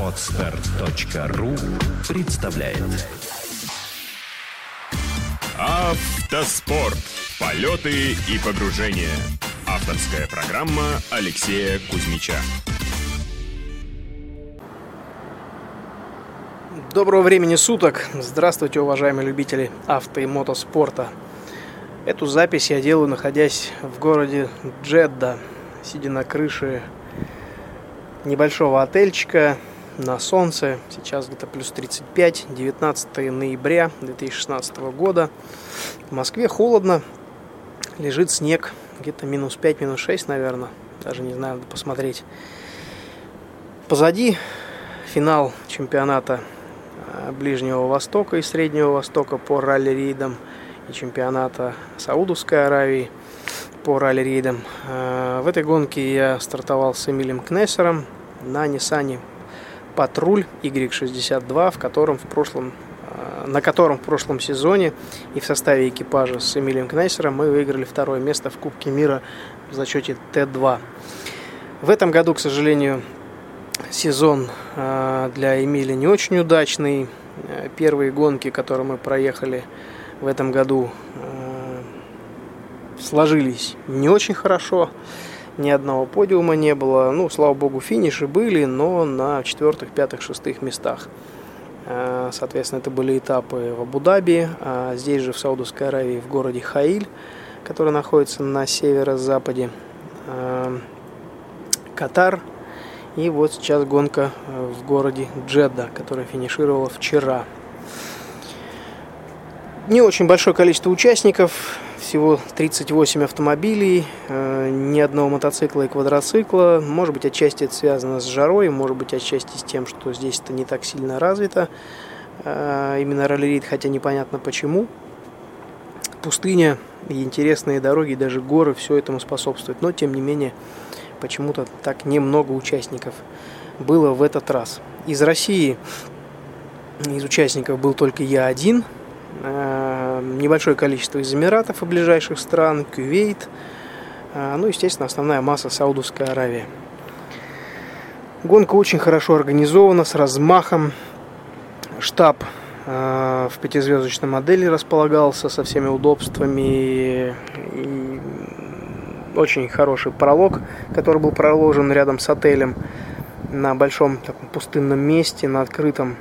Отстар.ру представляет Автоспорт. Полеты и погружения. Авторская программа Алексея Кузьмича. Доброго времени суток! Здравствуйте, уважаемые любители авто и мотоспорта. Эту запись я делаю, находясь в городе Джедда, сидя на крыше небольшого отельчика на солнце. Сейчас где-то плюс 35, 19 ноября 2016 года. В Москве холодно, лежит снег, где-то минус 5, минус 6, наверное. Даже не знаю, надо посмотреть. Позади финал чемпионата э, Ближнего Востока и Среднего Востока по ралли-рейдам и чемпионата Саудовской Аравии по ралли-рейдам. Э, в этой гонке я стартовал с Эмилем Кнессером на Ниссане Патруль Y62, в котором в прошлом, э, на котором в прошлом сезоне и в составе экипажа с Эмилием Кнессером мы выиграли второе место в Кубке мира в зачете Т2. В этом году, к сожалению, сезон э, для Эмили не очень удачный. Первые гонки, которые мы проехали в этом году, сложились не очень хорошо. Ни одного подиума не было. Ну, слава богу, финиши были, но на четвертых, пятых, шестых местах. Э, соответственно, это были этапы в Абу-Даби, а здесь же в Саудовской Аравии, в городе Хаиль, который находится на северо-западе, э, Катар. И вот сейчас гонка э, в городе Джедда, которая финишировала вчера. Не очень большое количество участников, всего 38 автомобилей, э, ни одного мотоцикла и квадроцикла. Может быть, отчасти это связано с жарой, может быть, отчасти с тем, что здесь это не так сильно развито. Э, именно ралли хотя непонятно почему. Пустыня и интересные дороги, даже горы, все этому способствует. Но, тем не менее, почему-то так немного участников было в этот раз. Из России из участников был только я один – небольшое количество из Эмиратов и ближайших стран, Кувейт, э, ну, естественно, основная масса Саудовская Аравия. Гонка очень хорошо организована, с размахом. Штаб э, в пятизвездочной модели располагался со всеми удобствами. И очень хороший пролог, который был проложен рядом с отелем на большом таком пустынном месте, на открытом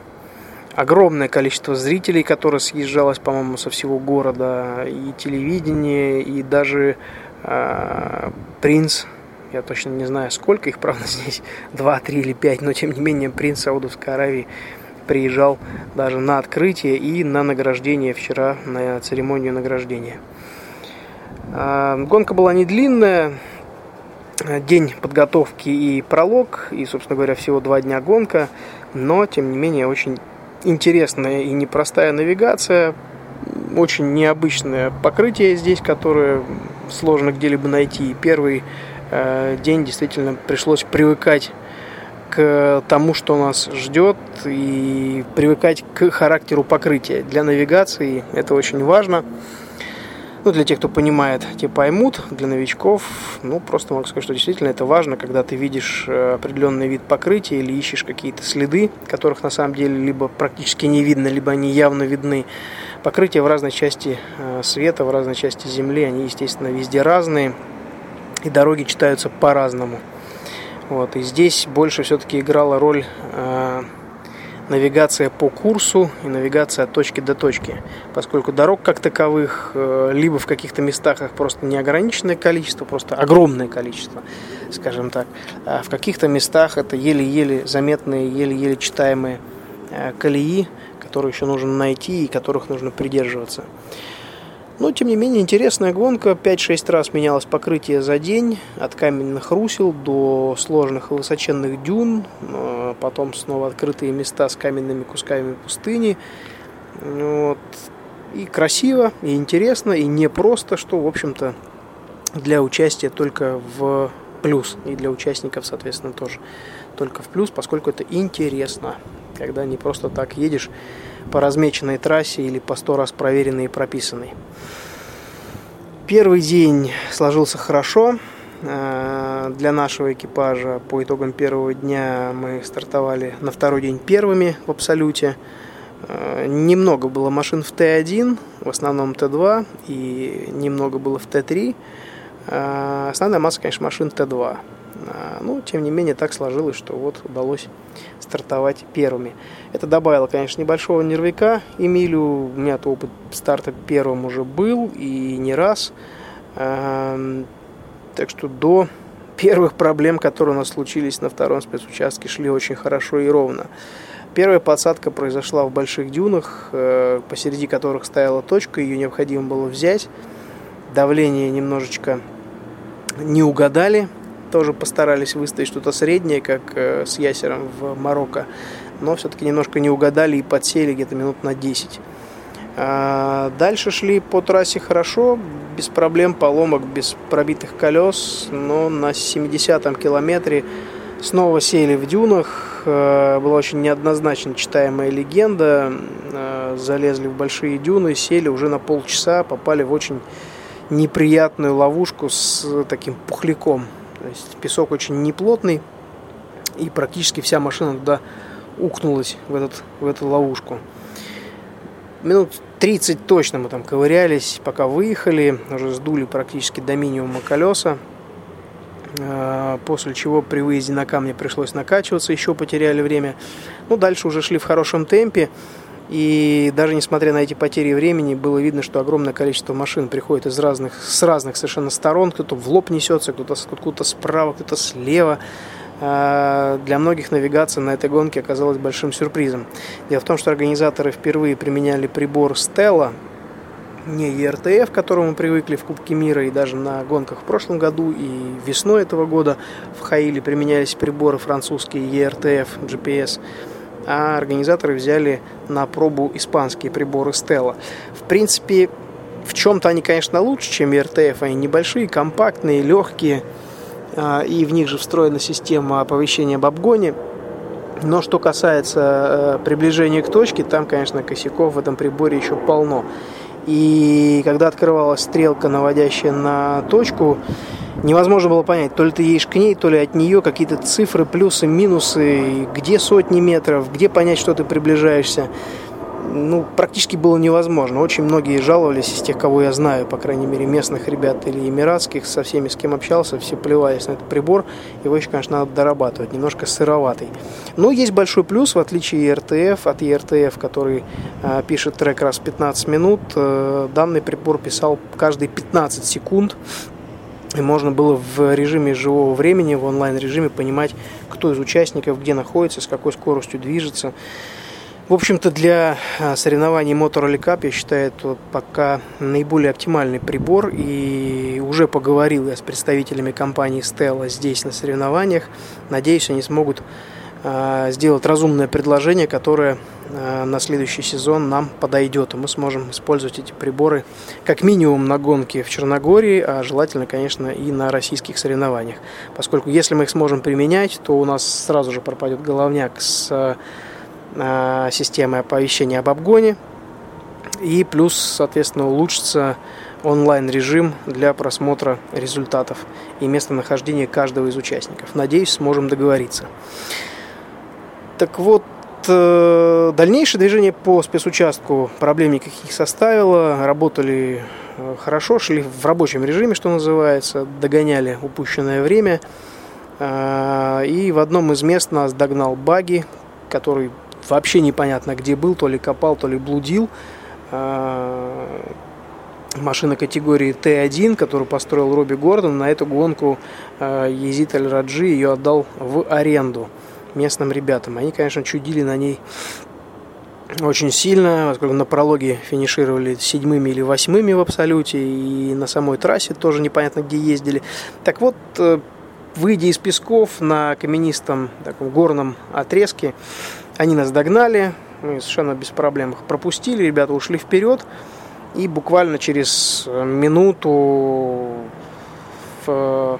огромное количество зрителей, которое съезжалось, по-моему, со всего города, и телевидение, и даже э, принц, я точно не знаю, сколько их, правда, здесь, два, три или пять, но тем не менее принц Саудовской Аравии приезжал даже на открытие и на награждение вчера, на церемонию награждения. Э, гонка была не длинная, день подготовки и пролог, и, собственно говоря, всего два дня гонка, но, тем не менее, очень интересная и непростая навигация, очень необычное покрытие здесь, которое сложно где-либо найти. Первый э, день действительно пришлось привыкать к тому, что нас ждет, и привыкать к характеру покрытия. Для навигации это очень важно. Ну, для тех, кто понимает, те поймут. Для новичков, ну, просто могу сказать, что действительно это важно, когда ты видишь э, определенный вид покрытия или ищешь какие-то следы, которых на самом деле либо практически не видно, либо они явно видны. Покрытия в разной части э, света, в разной части Земли, они, естественно, везде разные, и дороги читаются по-разному. Вот, и здесь больше все-таки играла роль э, навигация по курсу и навигация от точки до точки, поскольку дорог как таковых э, либо в каких-то местах их просто неограниченное количество, просто огромное количество, скажем так, а в каких-то местах это еле-еле заметные, еле-еле читаемые э, колеи, которые еще нужно найти и которых нужно придерживаться. Но, тем не менее, интересная гонка. 5-6 раз менялось покрытие за день. От каменных русел до сложных и высоченных дюн. Э, потом снова открытые места с каменными кусками пустыни. Вот. И красиво, и интересно, и не просто, что, в общем-то, для участия только в плюс. И для участников, соответственно, тоже только в плюс, поскольку это интересно. Когда не просто так едешь по размеченной трассе или по сто раз проверенной и прописанной. Первый день сложился хорошо. Э, для нашего экипажа по итогам первого дня мы стартовали на второй день первыми в абсолюте. Э, немного было машин в Т1, в основном Т2, и немного было в Т3. Э, основная масса, конечно, машин Т2. Ну, тем не менее, так сложилось, что вот удалось стартовать первыми. Это добавило, конечно, небольшого нервика Эмилю. У меня-то опыт старта первым уже был и не раз. Так что до первых проблем, которые у нас случились на втором спецучастке, шли очень хорошо и ровно. Первая подсадка произошла в больших дюнах, э, посреди которых стояла точка, ее необходимо было взять. Давление немножечко не угадали, тоже постарались выставить что-то среднее, как э, с ясером в Марокко, но все-таки немножко не угадали и подсели где-то минут на 10. А, дальше шли по трассе хорошо, без проблем, поломок, без пробитых колес, но на 70-м километре снова сели в дюнах. Э, была очень неоднозначно читаемая легенда. Э, залезли в большие дюны, сели уже на полчаса, попали в очень неприятную ловушку с таким пухляком. То есть песок очень неплотный, и практически вся машина туда укнулась в, этот, в эту ловушку. Минут 30 точно мы там ковырялись, пока выехали, уже сдули практически до минимума колеса. А, после чего при выезде на камни пришлось накачиваться, еще потеряли время. Ну, дальше уже шли в хорошем темпе. И даже несмотря на эти потери времени, было видно, что огромное количество машин приходит из разных, с разных совершенно сторон. Кто-то в лоб несется, кто-то откуда-то справа, кто-то слева. А, для многих навигация на этой гонке оказалась большим сюрпризом. Дело в том, что организаторы впервые применяли прибор Stella, не ERTF, к которому привыкли в Кубке мира и даже на гонках в прошлом году и весной этого года в Хаиле применялись приборы французские ERTF, GPS а организаторы взяли на пробу испанские приборы Stella. В принципе, в чем-то они, конечно, лучше, чем RTF. Они небольшие, компактные, легкие, а, и в них же встроена система оповещения об обгоне. Но что касается э, приближения к точке, там, конечно, косяков в этом приборе еще полно. И когда открывалась стрелка, наводящая на точку, невозможно было понять, то ли ты едешь к ней, то ли от нее какие-то цифры, плюсы, минусы, где сотни метров, где понять, что ты приближаешься. Ну, практически было невозможно. Очень многие жаловались из тех, кого я знаю, по крайней мере, местных ребят или эмиратских, со всеми, с кем общался, все плевались на этот прибор. Его еще, конечно, надо дорабатывать, немножко сыроватый. Но есть большой плюс, в отличие от ERTF, от ERTF, который э, пишет трек раз в 15 минут, э, данный прибор писал каждые 15 секунд, и можно было в режиме живого времени, в онлайн-режиме понимать, кто из участников где находится, с какой скоростью движется. В общем-то, для а, соревнований Motor Rally Cup, я считаю, это пока наиболее оптимальный прибор. И уже поговорил я с представителями компании Stella здесь на соревнованиях. Надеюсь, они смогут сделать разумное предложение, которое а, на следующий сезон нам подойдет, и мы сможем использовать эти приборы как минимум на гонке в Черногории, а желательно, конечно, и на российских соревнованиях. Поскольку если мы их сможем применять, то у нас сразу же пропадет головняк с а, системой оповещения об обгоне, и плюс, соответственно, улучшится онлайн-режим для просмотра результатов и местонахождения каждого из участников. Надеюсь, сможем договориться. Так вот, э, дальнейшее движение по спецучастку проблем никаких не составило. Работали э, хорошо, шли в рабочем режиме, что называется, догоняли упущенное время. Э, и в одном из мест нас догнал баги, который вообще непонятно где был, то ли копал, то ли блудил. Машина категории Т1, которую построил Робби Гордон, на эту гонку Езид Аль-Раджи ее отдал в аренду местным ребятам. Они, конечно, чудили на ней очень сильно, поскольку на прологе финишировали седьмыми или восьмыми в абсолюте, и на самой трассе тоже непонятно где ездили. Так вот, э, выйдя из песков на каменистом таком горном отрезке, они нас догнали, мы совершенно без проблем их пропустили, ребята ушли вперед, и буквально через минуту в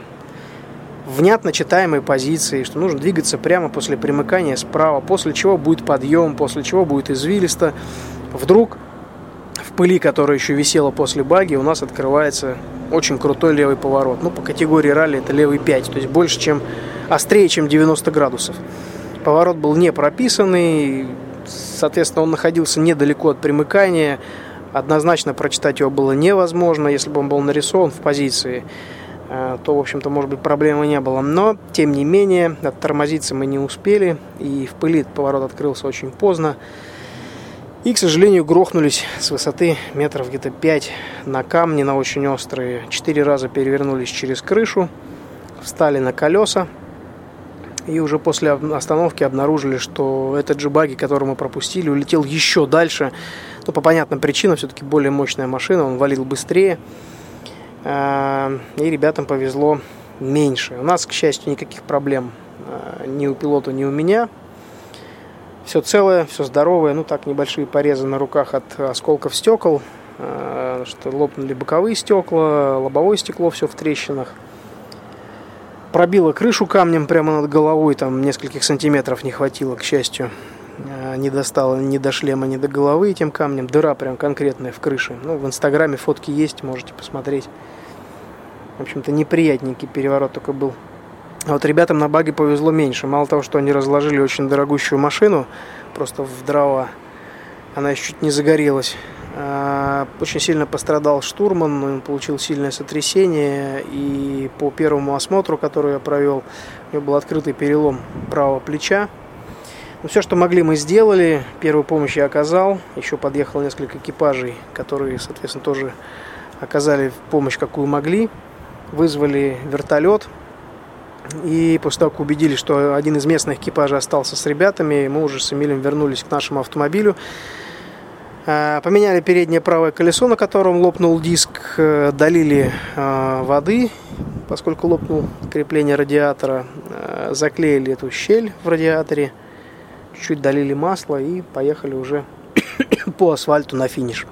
внятно читаемой позиции, что нужно двигаться прямо после примыкания справа, после чего будет подъем, после чего будет извилисто. Вдруг в пыли, которая еще висела после баги, у нас открывается очень крутой левый поворот. Ну, по категории ралли это левый 5, то есть больше, чем острее, чем 90 градусов. Поворот был не прописанный, соответственно, он находился недалеко от примыкания. Однозначно прочитать его было невозможно, если бы он был нарисован в позиции то, в общем-то, может быть, проблемы не было. Но, тем не менее, оттормозиться мы не успели, и в пыли поворот открылся очень поздно. И, к сожалению, грохнулись с высоты метров где-то 5 на камни, на очень острые. Четыре раза перевернулись через крышу, встали на колеса. И уже после остановки обнаружили, что этот же баги, который мы пропустили, улетел еще дальше. Ну, по понятным причинам, все-таки более мощная машина, он валил быстрее. А, и ребятам повезло меньше. У нас, к счастью, никаких проблем а, ни у пилота, ни у меня – все целое, все здоровое. Ну так, небольшие порезы на руках от осколков стекол. Э, что лопнули боковые стекла, лобовое стекло все в трещинах. Пробило крышу камнем прямо над головой, там нескольких сантиметров не хватило, к счастью. Не достало ни до шлема, ни до головы этим камнем. Дыра прям конкретная в крыше. Ну, в инстаграме фотки есть, можете посмотреть. В общем-то, неприятненький переворот только был. А вот ребятам на баге повезло меньше. Мало того, что они разложили очень дорогущую машину, просто в дрова, она еще чуть не загорелась. А, очень сильно пострадал штурман, он получил сильное сотрясение, и по первому осмотру, который я провел, у него был открытый перелом правого плеча. Ну, все, что могли, мы сделали. Первую помощь я оказал. Еще подъехало несколько экипажей, которые, соответственно, тоже оказали помощь, какую могли. Вызвали вертолет, и после того, как убедились, что один из местных экипажей остался с ребятами, мы уже с Эмилем вернулись к нашему автомобилю. А, поменяли переднее правое колесо, на котором лопнул диск, э, долили а, воды, поскольку лопнул крепление радиатора, а, заклеили эту щель в радиаторе, чуть-чуть долили масло и поехали уже по асфальту на финиш.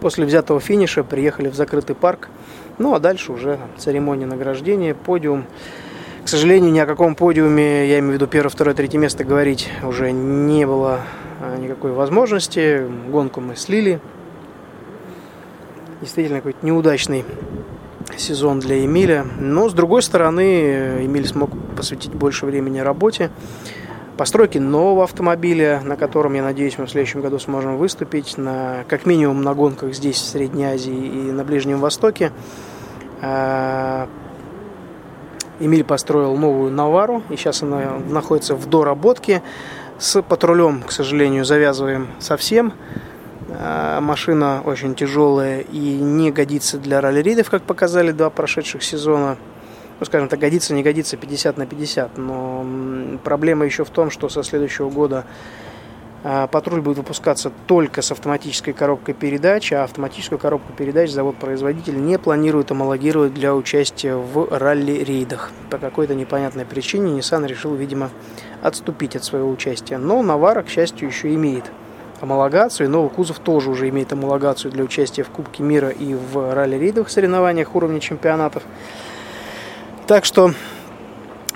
После взятого финиша приехали в закрытый парк, ну, а дальше уже церемония награждения, подиум. К сожалению, ни о каком подиуме, я имею в виду первое, второе, третье место, говорить уже не было а, никакой возможности. Гонку мы слили. Действительно, какой-то неудачный сезон для Эмиля. Но, с другой стороны, Эмиль смог посвятить больше времени работе постройки нового автомобиля, на котором, я надеюсь, мы в следующем году сможем выступить, на, как минимум на гонках здесь, в Средней Азии и на Ближнем Востоке. А, Эмиль построил новую Навару, и сейчас она находится в доработке. С патрулем, к сожалению, завязываем совсем. А, машина очень тяжелая и не годится для ралли-рейдов, как показали два прошедших сезона ну, скажем так, годится, не годится 50 на 50. Но проблема еще в том, что со следующего года а, патруль будет выпускаться только с автоматической коробкой передач, а автоматическую коробку передач завод-производитель не планирует homологировать для участия в ралли-рейдах. По какой-то непонятной причине Nissan решил, видимо, отступить от своего участия. Но Навара, к счастью, еще имеет homологацию, и новый кузов тоже уже имеет homологацию для участия в Кубке мира и в ралли-рейдовых соревнованиях уровня чемпионатов. Так что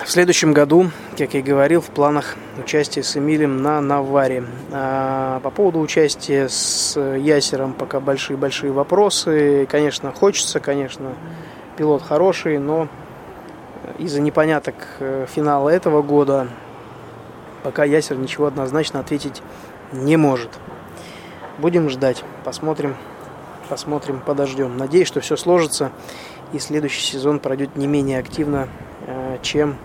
в следующем году, как я и говорил, в планах участия с Эмилем на Наваре. А по поводу участия с Ясером пока большие-большие вопросы. Конечно, хочется, конечно, пилот хороший, но из-за непоняток э, финала этого года пока Ясер ничего однозначно ответить не может. Будем ждать, посмотрим, посмотрим, подождем. Надеюсь, что все сложится и следующий сезон пройдет не менее активно, э, чем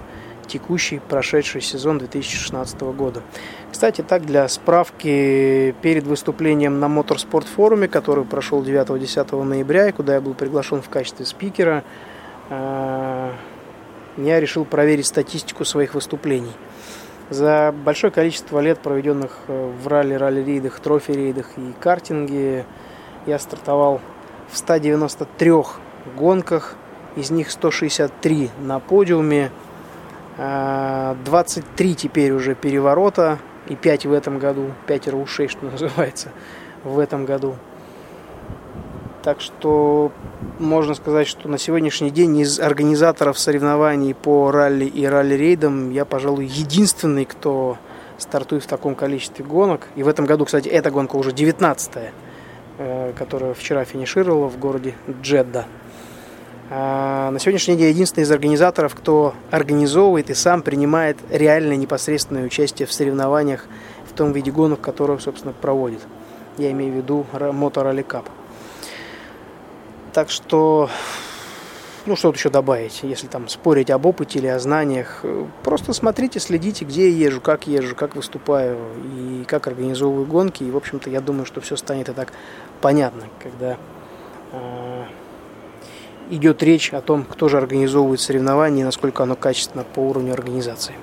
текущий прошедший сезон 2016 года. Кстати, так для справки, перед выступлением на Моторспорт форуме, который прошел 9-10 ноября, и куда я был приглашен в качестве спикера, э, я решил проверить статистику своих выступлений. За большое количество лет, проведенных э, в ралли, ралли-рейдах, трофи-рейдах и картинге, я стартовал в 193 гонках. Из них 163 на подиуме. 23 а, теперь уже переворота. И 5 в этом году. 5 ушей, что называется, в этом году. Так что можно сказать, что на сегодняшний день из организаторов соревнований по ралли и ралли-рейдам я, пожалуй, единственный, кто стартует в таком количестве гонок. И в этом году, кстати, эта гонка уже 19-я. э, которая вчера финишировала в городе Джедда. А, на сегодняшний день единственный из организаторов, кто организовывает и сам принимает реальное непосредственное участие в соревнованиях в том виде гонок, который, собственно, проводит. Я имею в виду Motor. Так что ну, что тут еще добавить, если там спорить об опыте или о знаниях. Просто смотрите, следите, где я езжу, как езжу, как выступаю и как организовываю гонки. И, в общем-то, я думаю, что все станет и так понятно, когда э, идет речь о том, кто же организовывает соревнования и насколько оно качественно по уровню организации.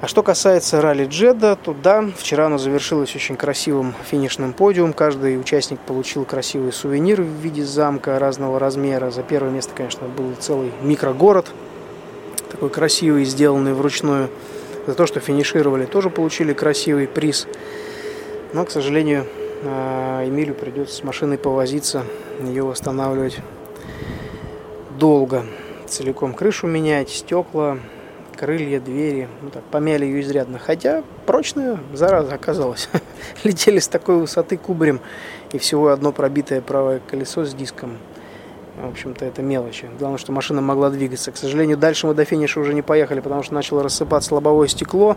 А что касается ралли Джеда, то да, вчера оно завершилось очень красивым финишным подиумом. Каждый участник получил красивый сувенир в виде замка разного размера. За первое место, конечно, был целый микрогород, такой красивый, сделанный вручную. За то, что финишировали, тоже получили красивый приз. Но, к сожалению, а, Эмилю придется с машиной повозиться, ее восстанавливать долго. Целиком крышу менять, стекла, крылья, двери. Ну, так, помяли ее изрядно. Хотя прочная, зараза, оказалась. Летели с такой высоты кубарем, и всего одно пробитое правое колесо с диском. В общем-то, это мелочи. Главное, что машина могла двигаться. К сожалению, дальше мы до финиша уже не поехали, потому что начало рассыпаться лобовое стекло.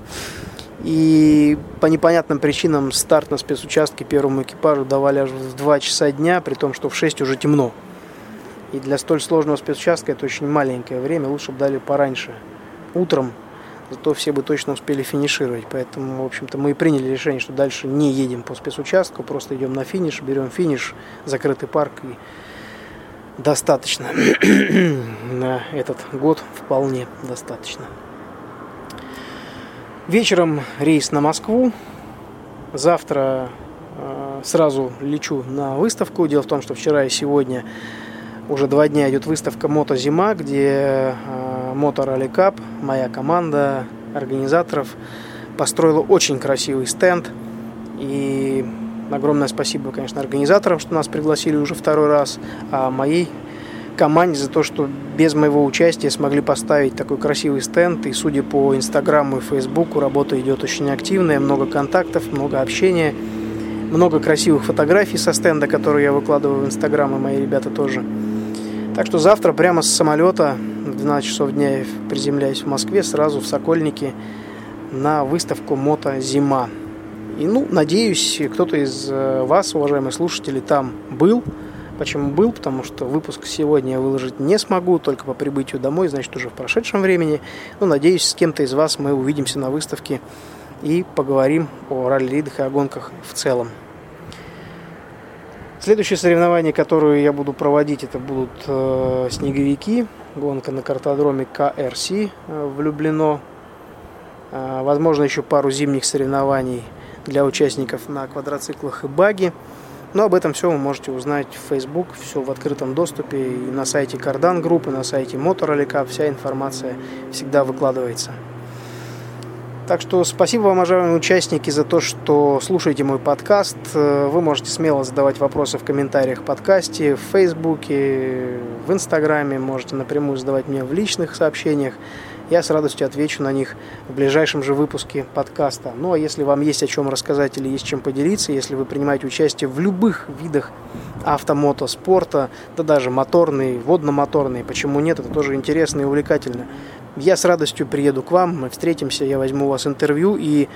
И по непонятным причинам старт на спецучастке первому экипажу давали аж в 2 часа дня, при том, что в 6 уже темно. И для столь сложного спецучастка это очень маленькое время, лучше бы дали пораньше утром, зато все бы точно успели финишировать. Поэтому, в общем-то, мы и приняли решение, что дальше не едем по спецучастку, просто идем на финиш, берем финиш, закрытый парк и достаточно. на этот год вполне достаточно. Вечером рейс на Москву. Завтра э, сразу лечу на выставку. Дело в том, что вчера и сегодня уже два дня идет выставка «Мото Зима», где Motor Rally моя команда организаторов построила очень красивый стенд. И огромное спасибо, конечно, организаторам, что нас пригласили уже второй раз, а моей команде за то, что без моего участия смогли поставить такой красивый стенд. И судя по Инстаграму и Фейсбуку, работа идет очень активная, много контактов, много общения, много красивых фотографий со стенда, которые я выкладываю в Инстаграм, и мои ребята тоже. Так что завтра прямо с самолета 12 часов дня я приземляюсь в Москве, сразу в Сокольники на выставку «Мото Зима». И, ну, надеюсь, кто-то из э, вас, уважаемые слушатели, там был. Почему был? Потому что выпуск сегодня я выложить не смогу, только по прибытию домой, значит, уже в прошедшем времени. Ну, надеюсь, с кем-то из вас мы увидимся на выставке и поговорим о ралли-ридах и о гонках в целом. Следующее соревнование, которое я буду проводить, это будут э, снеговики. Гонка на картодроме КРС э, влюблено. Э, возможно, еще пару зимних соревнований для участников на квадроциклах и баги. Но об этом все вы можете узнать в Facebook, все в открытом доступе и на сайте Кардан группы, на сайте Моторолика. Вся информация всегда выкладывается. Так что спасибо вам, уважаемые участники, за то, что слушаете мой подкаст. Вы можете смело задавать вопросы в комментариях в подкасте, в Фейсбуке, в Инстаграме. Можете напрямую задавать мне в личных сообщениях. Я с радостью отвечу на них в ближайшем же выпуске подкаста. Ну а если вам есть о чем рассказать или есть чем поделиться, если вы принимаете участие в любых видах автомотоспорта, да даже моторные, водно-моторные, почему нет, это тоже интересно и увлекательно. Я с радостью приеду к вам, мы встретимся, я возьму у вас интервью, и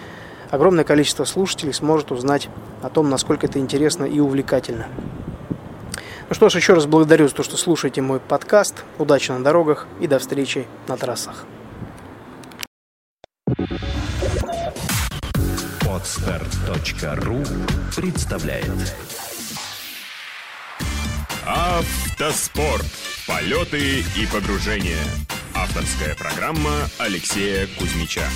огромное количество слушателей сможет узнать о том, насколько это интересно и увлекательно. Ну что ж, еще раз благодарю за то, что слушаете мой подкаст. Удачи на дорогах и до встречи на трассах. Подстар.ру представляет Автоспорт. Полеты и погружения. Авторская программа Алексея Кузьмича.